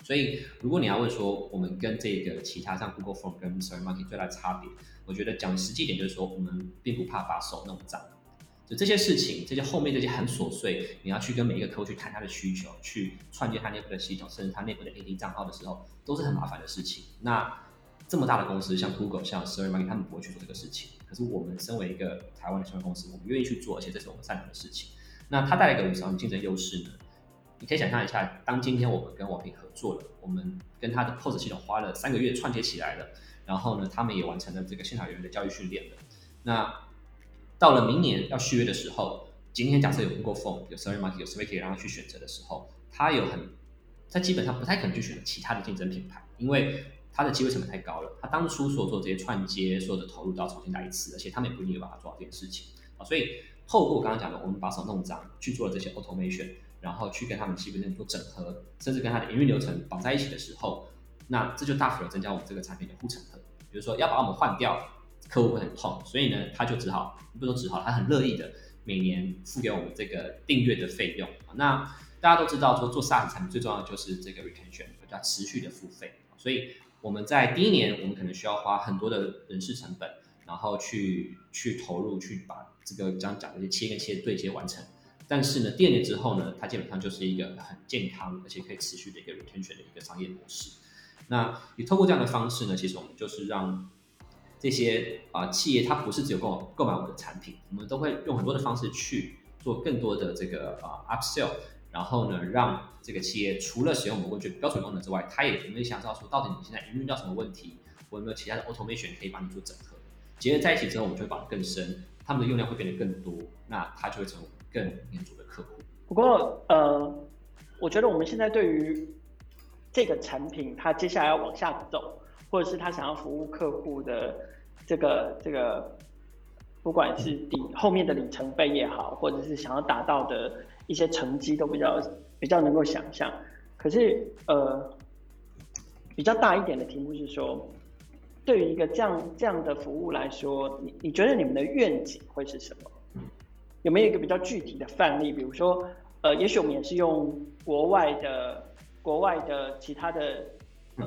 所以如果你要问说我们跟这个其他像 Google Form 跟 SurveyMonkey 最大的差别，我觉得讲实际点就是说，我们并不怕把手弄脏。就这些事情，这些后面这些很琐碎，你要去跟每一个客户去谈他的需求，去串接他内部的系统，甚至他内部的 AD 账号的时候，都是很麻烦的事情。那这么大的公司，像 Google、像 SurveyMonkey，他们不会去做这个事情。可是我们身为一个台湾的新闻公司，我们愿意去做，而且这是我们擅长的事情。那它带来一个什么竞争优势呢？你可以想象一下，当今天我们跟王平合作了，我们跟他的 POS 系统花了三个月串接起来了，然后呢，他们也完成了这个现场人员的教育训练了。那到了明年要续约的时候，今天假设有 Google Phone 有 SurveyMonkey 有 SurveyCake 让他去选择的时候，他有很，他基本上不太可能去选择其他的竞争品牌，因为他的机会成本太高了。他当初所做这些串接，所有的投入都要重新来一次，而且他们也不一定有办法做好这件事情啊。所以透过刚刚讲的，我们把手弄脏，去做了这些 automation，然后去跟他们基本上做整合，甚至跟他的营运流程绑在一起的时候，那这就大幅的增加我们这个产品的护城河。比如说要把我们换掉。客户会很痛，所以呢，他就只好，不说只好，他很乐意的每年付给我们这个订阅的费用。那大家都知道，说做 SaaS 产品最重要的就是这个 retention，叫持续的付费。所以我们在第一年，我们可能需要花很多的人事成本，然后去去投入，去把这个刚刚讲的一些切跟切对接完成。但是呢，第二年之后呢，它基本上就是一个很健康而且可以持续的一个 retention 的一个商业模式。那你透过这样的方式呢，其实我们就是让。这些啊、企业，它不是只有购购买我们的产品，我们都会用很多的方式去做更多的这个啊、upsell，然后呢，让这个企业除了使用我们问卷标准功能之外，它也可以想知道说，到底你现在营运到什么问题，我有没有其他的 automation 可以帮你做整合。结合在一起之后，我们就会绑得更深，他们的用量会变得更多，那它就会成为更黏着的客户。不过呃，我觉得我们现在对于这个产品，它接下来要往下走。或者是他想要服务客户的这个这个，不管是底后面的里程碑也好，或者是想要达到的一些成绩，都比较比较能够想象。可是呃，比较大一点的题目是说，对于一个这样这样的服务来说，你你觉得你们的愿景会是什么？有没有一个比较具体的范例？比如说，呃，也许我们也是用国外的国外的其他的呃。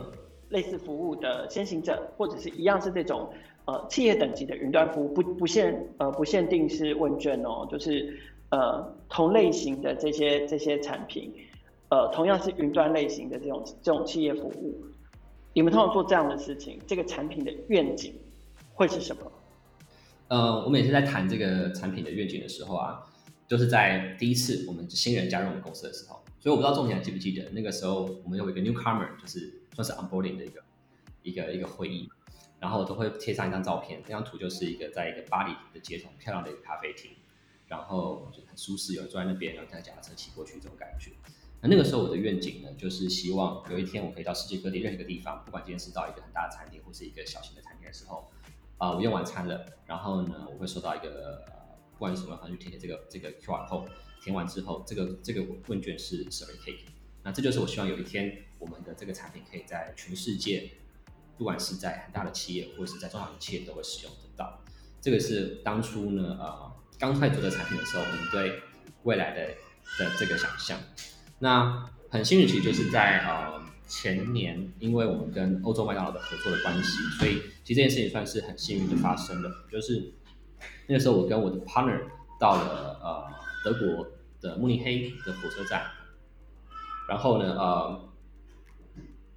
类似服务的先行者，或者是一样是这种呃企业等级的云端服务，不不限呃不限定是问卷哦，就是呃同类型的这些这些产品，呃同样是云端类型的这种这种企业服务，你们通常做这样的事情，这个产品的愿景会是什么？呃，我每次在谈这个产品的愿景的时候啊，就是在第一次我们新人加入我们公司的时候，所以我不知道仲庭还记不记得那个时候我们有一个 newcomer 就是。算是 onboarding 的一个，一个一个会议，然后我都会贴上一张照片，那张图就是一个在一个巴黎的街头漂亮的一个咖啡厅，然后就很舒适，有坐在那边，然后再脚踏车骑过去这种感觉。那那个时候我的愿景呢，就是希望有一天我可以到世界各地任何一个地方，不管今天是到一个很大的餐厅或是一个小型的餐厅的时候，啊、我用完餐了，然后呢，我会收到一个呃，不管是什么方式去填写这个这个 QR code，填完之后，这个这个问卷是 Survey Cake，那这就是我希望有一天我们的这个产品可以在全世界，不管是在很大的企业或者是在中小型企业都会使用得到。这个是当初呢，呃，刚开始做这个产品的时候，我们对未来的的这个想象。那很幸运，其实就是在呃前年，因为我们跟欧洲麦当劳的合作的关系，所以其实这件事情算是很幸运的发生了。就是那个时候，我跟我的 partner 到了呃德国的慕尼黑的火车站，然后呢，呃，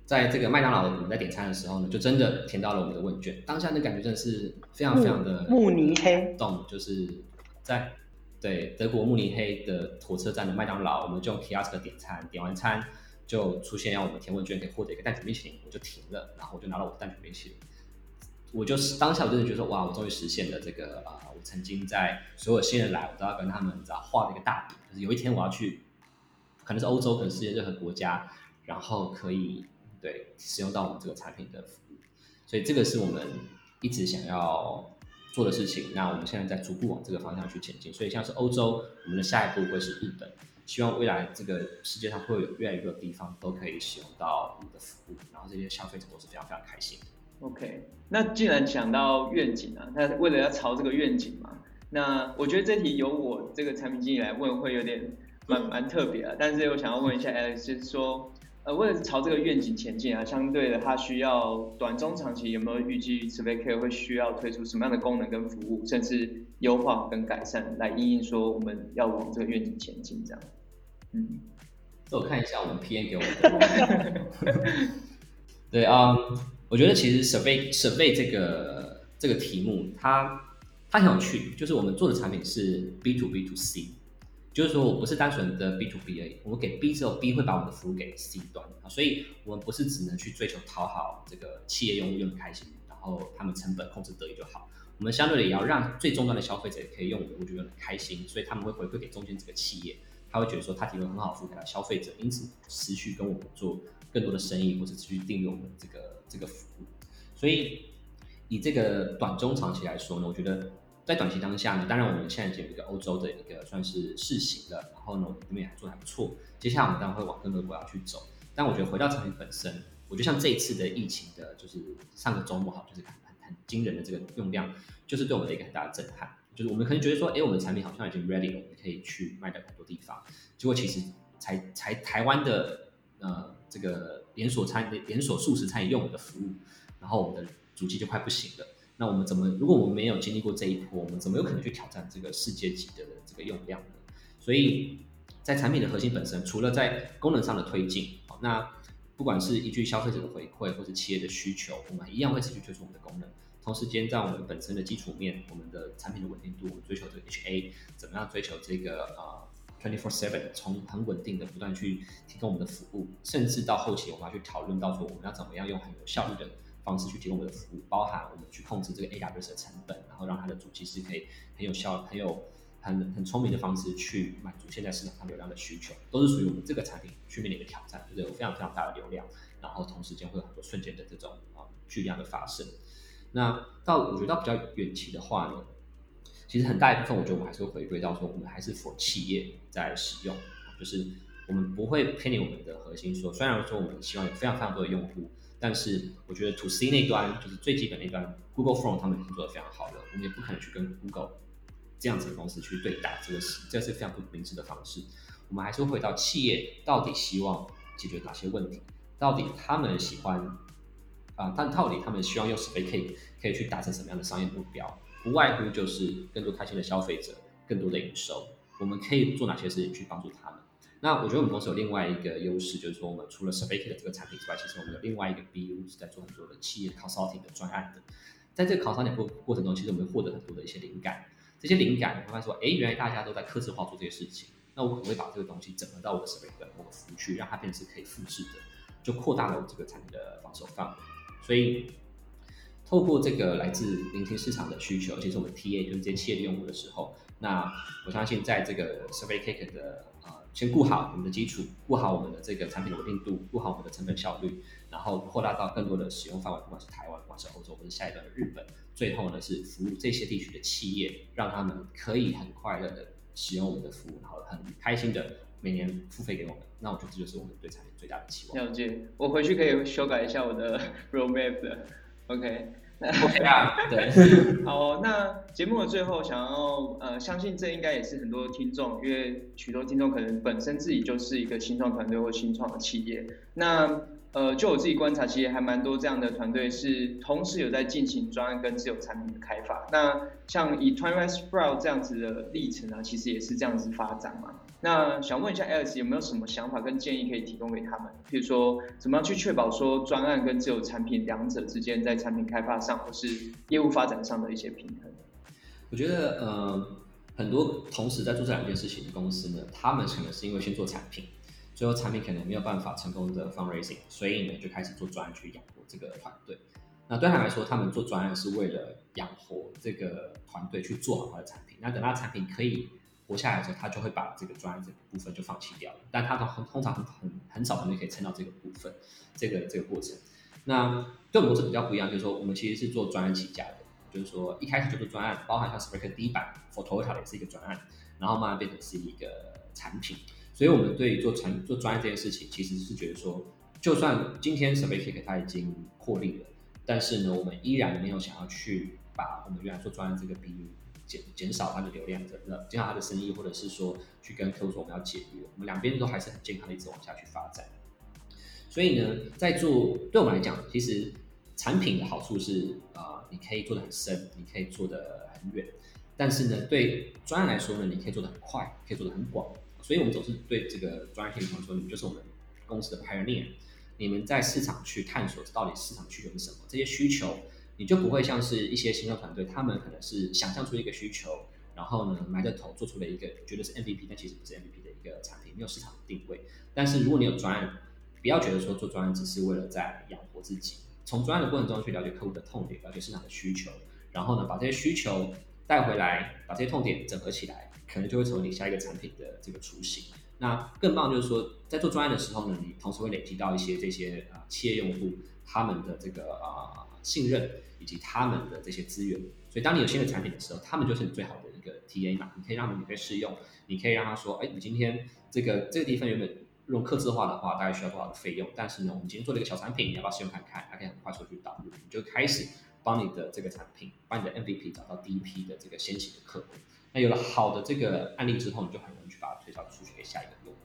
在这个麦当劳我们在点餐的时候呢，就真的填到了我们的问卷。当下的感觉真的是非常非常的慕尼黑动，就是在。对，德国慕尼黑的火车站的麦当劳，我们就用 kiosk 点餐，点完餐就出现要我们填问卷，可以获得一个蛋卷冰淇淋，我就停了，然后我就拿了我的蛋卷冰淇淋。我就是当下我真的觉得说，哇，我终于实现了这个啊、我曾经在所有新人来，我都要跟他们你知道画了一个大饼，就是有一天我要去，可能是欧洲，可能世界任何国家，然后可以对使用到我们这个产品的服务，所以这个是我们一直想要。做的事情，那我们现在在逐步往这个方向去前进。所以像是欧洲，我们的下一步会是日本。希望未来这个世界上会有越来越多的地方都可以使用到我们的服务，然后这些消费者都是非常非常开心的。OK，那既然讲到愿景啊，那为了要朝这个愿景嘛，那我觉得这题由我这个产品经理来问会有点蛮蛮特别啊。但是我想要问一下 Alex，就是说。呃，为了朝这个愿景前进啊，相对的，它需要短中长期有没有预计 SurveyCare 会需要推出什么样的功能跟服务，甚至优化跟改善，来应应说我们要往这个愿景前进这样。嗯，我看一下我们 PM 给我们的。对啊我觉得其实 Survey Survey 这个这个题目，它它很有趣，就是我们做的产品是 B to B to C。就是说我不是单纯的 B to B 而已，我们给 B 之后，B 会把我们的服务给 C 端啊，所以我们不是只能去追求讨好这个企业用户用的开心，然后他们成本控制得宜就好，我们相对的也要让最终端的消费者可以用我们的物就用的开心，所以他们会回馈给中间这个企业，他会觉得说他提供很好服务给他消费者，因此持续跟我们做更多的生意，或者持续订阅我们这个这个服务，所以以这个短中长期来说呢，我觉得。在短期当下呢，当然我们现在已经有一个欧洲的一个算是试行了，然后呢，我们这边还做得还不错。接下来我们当然会往更多国家去走。但我觉得回到产品本身，我觉得像这一次的疫情的，就是上个周末哈，就是很很惊人的这个用量，就是对我们的一个很大的震撼。我们可能觉得说，哎，我们的产品好像已经 ready 了，我们可以去卖到很多地方。结果其实才才台湾的呃这个连锁餐连锁素食餐饮用我们的服务，然后我们的主机就快不行了。那我们怎么？如果我们没有经历过这一波，我们怎么有可能去挑战这个世界级的这个用量呢？所以在产品的核心本身，除了在功能上的推进，那不管是依据消费者的回馈或者企业的需求，我们一样会持续推出我们的功能。同时间，在我们本身的基础面，我们的产品的稳定度，我们追求这个 HA，怎么样追求这个呃 twenty four seven，从很稳定的不断去提供我们的服务，甚至到后期我们要去讨论到说，我们要怎么样用很有效率的。方式去提供我们的服务，包含我们去控制这个 AWS 的成本，然后让它的主机是可以很有效、很有很很聪明的方式去满足现在市场上流量的需求，都是属于我们这个产品去面临的挑战，就是有非常非常大的流量，然后同时间会有很多瞬间的这种啊巨量的发生。那到我觉得到比较远期的话呢，其实很大一部分我觉得我们还是会回归到说，我们还是 for 企业在使用，就是我们不会偏离我们的核心说，虽然说我们希望有非常非常多的用户。但是我觉得 To C 那端就是最基本那端，Google Form 他们已经做得非常好了，我们也不可能去跟 Google 这样子的公司去对打，这个是这是非常不明智的方式。我们还是会回到企业到底希望解决哪些问题，到底他们喜欢啊，但到底他们希望用 SurveyCare 可以去达成什么样的商业目标？不外乎就是更多开心的消费者，更多的营收。我们可以做哪些事情去帮助他们？那我觉得我们公司有另外一个优势，就是说我们除了 SurveyCare 的这个产品之外，其实我们有另外一个 BU 是在做很多的企业 consulting 的专案的。在这个 consulting 过过程中，其实我们获得很多的一些灵感。这些灵感，你会发现说，哎，原来大家都在客制化做这些事情。那我可不可以把这个东西整合到我的 SurveyCare 某个服务区，让它变成是可以复制的，就扩大了我这个产品的防守范围。所以透过这个来自聆听市场的需求，其实我们 TA 就是这些企业用户的时候，那我相信在这个 Survey Cake 的呃，先顾好我们的基础，顾好我们的这个产品的稳定度，顾好我们的成本效率，然后扩大到更多的使用范围，不管是台湾，不管是欧洲，或者下一段的日本，最后呢是服务这些地区的企业，让他们可以很快乐的使用我们的服务，然后很开心的每年付费给我们。那我觉得这就是我们对产品最大的期望。了解，我回去可以修改一下我的 roadmap 的。OK。OK 啊，对。好，那节目的最后，想要呃，相信这应该也是很多听众，因为许多听众可能本身自己就是一个新创团队或新创的企业，那。呃，就我自己观察，其实还蛮多这样的团队是同时有在进行专案跟自有产品的开发。那像以 TwentyFive Sprout 这样子的历程啊，其实也是这样子发展嘛。那想问一下 Alex 有没有什么想法跟建议可以提供给他们？譬如说，怎么样去确保说专案跟自有产品两者之间在产品开发上或是业务发展上的一些平衡？我觉得，呃，很多同时在做这两件事情的公司呢，他们可能是因为先做产品。最后产品可能没有办法成功的 fundraising，所以呢就开始做专案去养活这个团队。那对他来说，他们做专案是为了养活这个团队去做好他的产品。那等他产品可以活下来之后，他就会把这个专案这部分就放弃掉了。但他通通常很很很少人可以撑到这个部分，这个这个过程。那对我们公司比较不一样，就是说我们其实是做专案起家的，就是说一开始就做专案，包含像 Spreaker 第一版 For Toyota 也是一个专案，然后慢慢变成是一个产品。所以，我们对于做产做专案这件事情，其实是觉得说，就算今天 SurveyCake 它已经获利了，但是呢，我们依然没有想要去把我们原来做专案这个比率减减少它的流量的，减少它的生意，或者是说去跟客户说我们要解约，我们两边都还是很健康的一直往下去发展。所以呢，在做对我们来讲，其实产品的好处是啊、呃，你可以做得很深，你可以做得很远，但是呢，对专案来说呢，你可以做得很快，可以做得很广。所以我们总是对这个专业性说，你们就是我们公司的 pioneer，你们在市场去探索到底市场需求是什么，这些需求你就不会像是一些新创团队，他们可能是想象出一个需求，然后呢埋着头做出了一个觉得是 MVP，但其实不是 MVP 的一个产品，没有市场的定位。但是如果你有专案，不要觉得说做专案只是为了在养活自己，从专案的过程中去了解客户的痛点，了解市场的需求，然后呢把这些需求带回来，把这些痛点整合起来。可能就会成为你下一个产品的这个雏形。那更棒就是说，在做专案的时候呢，你同时会累积到一些这些啊、企业用户他们的这个啊、信任以及他们的这些资源。所以当你有新的产品的时候，他们就是你最好的一个 TA 嘛。你可以让他们免费试用，你可以让他说，哎，你今天这个这个地方原本用客制化的话，大概需要多少的费用？但是呢，我们今天做了一个小产品，你要不要试用看看？它可以很快速去导入，你就开始帮你的这个产品，帮你的 MVP 找到第一批的这个先行的客户。那有了好的这个案例之后，你就很容易去把它推销出去给下一个用户。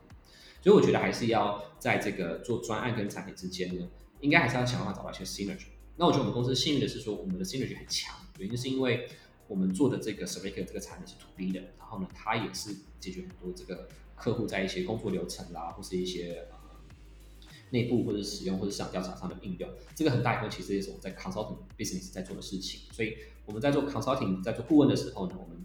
所以我觉得还是要在这个做专案跟产品之间呢，应该还是要想办法找到一些 synergy。那我觉得我们公司幸运的是说，我们的 synergy 很强，原因是因为我们做的这个 survey 这个产品是 to B 的，然后呢，它也是解决很多这个客户在一些工作流程啦，或是一些呃内部或者使用或者市场调查上的应用。这个很大一部分其实也是我们在 consulting business 在做的事情。所以我们在做 consulting 在做顾问的时候呢，我们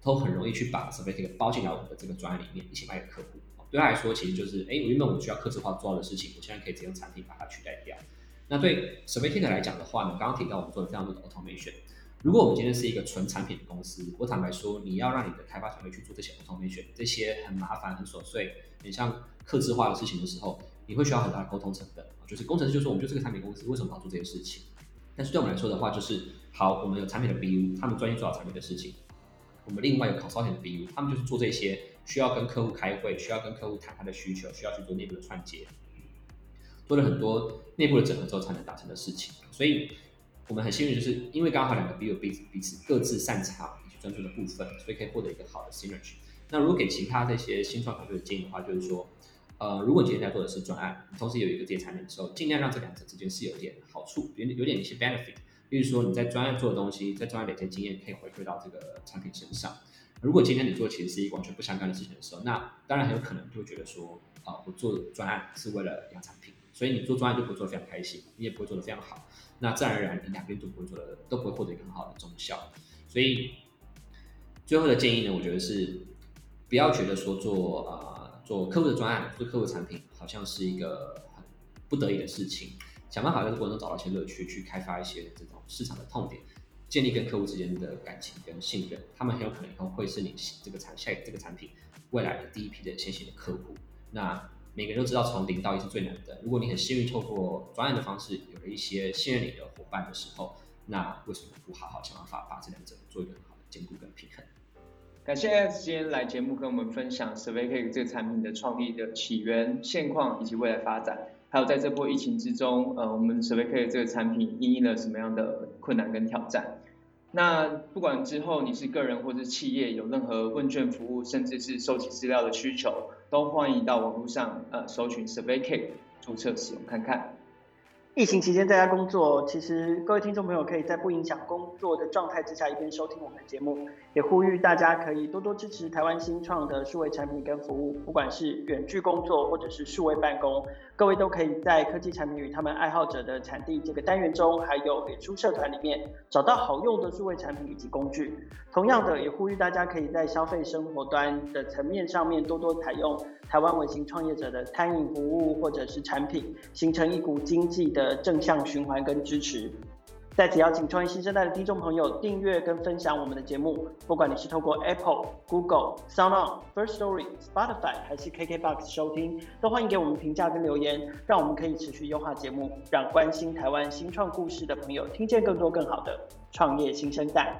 都很容易去把 SurveyCake 包进来我们的这个专案里面，一起卖给客户。对他来说，其实就是，哎，原本我需要客制化做的事情，我现在可以直接用产品把它取代掉。那对 SurveyCake 来讲的话呢，刚刚提到我们做了非常多的 automation。如果我们今天是一个纯产品的公司，我坦白说，你要让你的开发团队去做这些 automation，这些很麻烦、很琐碎、很像客制化的事情的时候，你会需要很大的沟通成本。就是工程师就说，我们就是个产品公司，为什么要做这些事情？但是对我们来说的话，就是好，我们有产品的 BU，他们专业做好产品的事情。我们另外有 consulting 的 BU，他们就是做这些需要跟客户开会，需要跟客户谈他的需求，需要去做内部的串接，做了很多内部的整合之后才能达成的事情。所以我们很幸运，就是因为刚好两个 BU 彼此彼此各自擅长以及专注的部分，所以可以获得一个好的 synergy。那如果给其他这些新创团队的建议的话，就是说，呃，如果你今天在做的是专案，同时有一个这些产品的时候，尽量让这两者之间是有点好处，有点有点一些 benefit。例如说你在专案做的东西，在专案累积经验，可以回馈到这个产品身上。如果今天你做其实是一个完全不相干的事情的时候，那当然很有可能就会觉得说，啊、我做专案是为了养产品，所以你做专案就不会做非常开心，你也不会做得非常好。那自然而然，你两边都不会做的，都不会获得一个很好的中效。所以最后的建议呢，我觉得是不要觉得说做啊、做客户的专案，做客户产品，好像是一个很不得已的事情。想办法在这过程中找到一些乐趣，去开发一些这种市场的痛点，建立跟客户之间的感情跟信任。他们很有可能以后会是你这个产下一个这个产品未来的第一批的先行的客户。那每个人都知道从零到一是最难的。如果你很幸运透过专业的方式有了一些信任你的伙伴的时候，那为什么不好好想办法把这两者做一个很好的兼顾跟平衡？感谢 Alex 今天来节目跟我们分享 SurveyCake 这个产品的创立的起源、现况以及未来发展，还有在这波疫情之中，呃，我们 SurveyCake 这个产品因应了什么样的困难跟挑战。那不管之后你是个人或者企业，有任何问卷服务，甚至是收集资料的需求，都欢迎到网络上呃搜寻 SurveyCake 注册使用看看。疫情期间在家工作，其实各位听众朋友可以在不影响工作的状态之下，一边收听我们的节目，也呼吁大家可以多多支持台湾新创的数位产品跟服务，不管是远距工作或者是数位办公，各位都可以在科技产品与他们爱好者的产地这个单元中，还有脸书社团里面找到好用的数位产品以及工具。同样的，也呼吁大家可以在消费生活端的层面上面多多采用台湾微型创业者的餐饮服务或者是产品，形成一股经济的。正向循环跟支持，在此邀请创业新生代的听众朋友订阅跟分享我们的节目，不管你是透过 Apple、Google、SoundOn、First Story、Spotify 还是 KKBox 收听，都欢迎给我们评价跟留言，让我们可以持续优化节目，让关心台湾新创故事的朋友听见更多更好的创业新生代。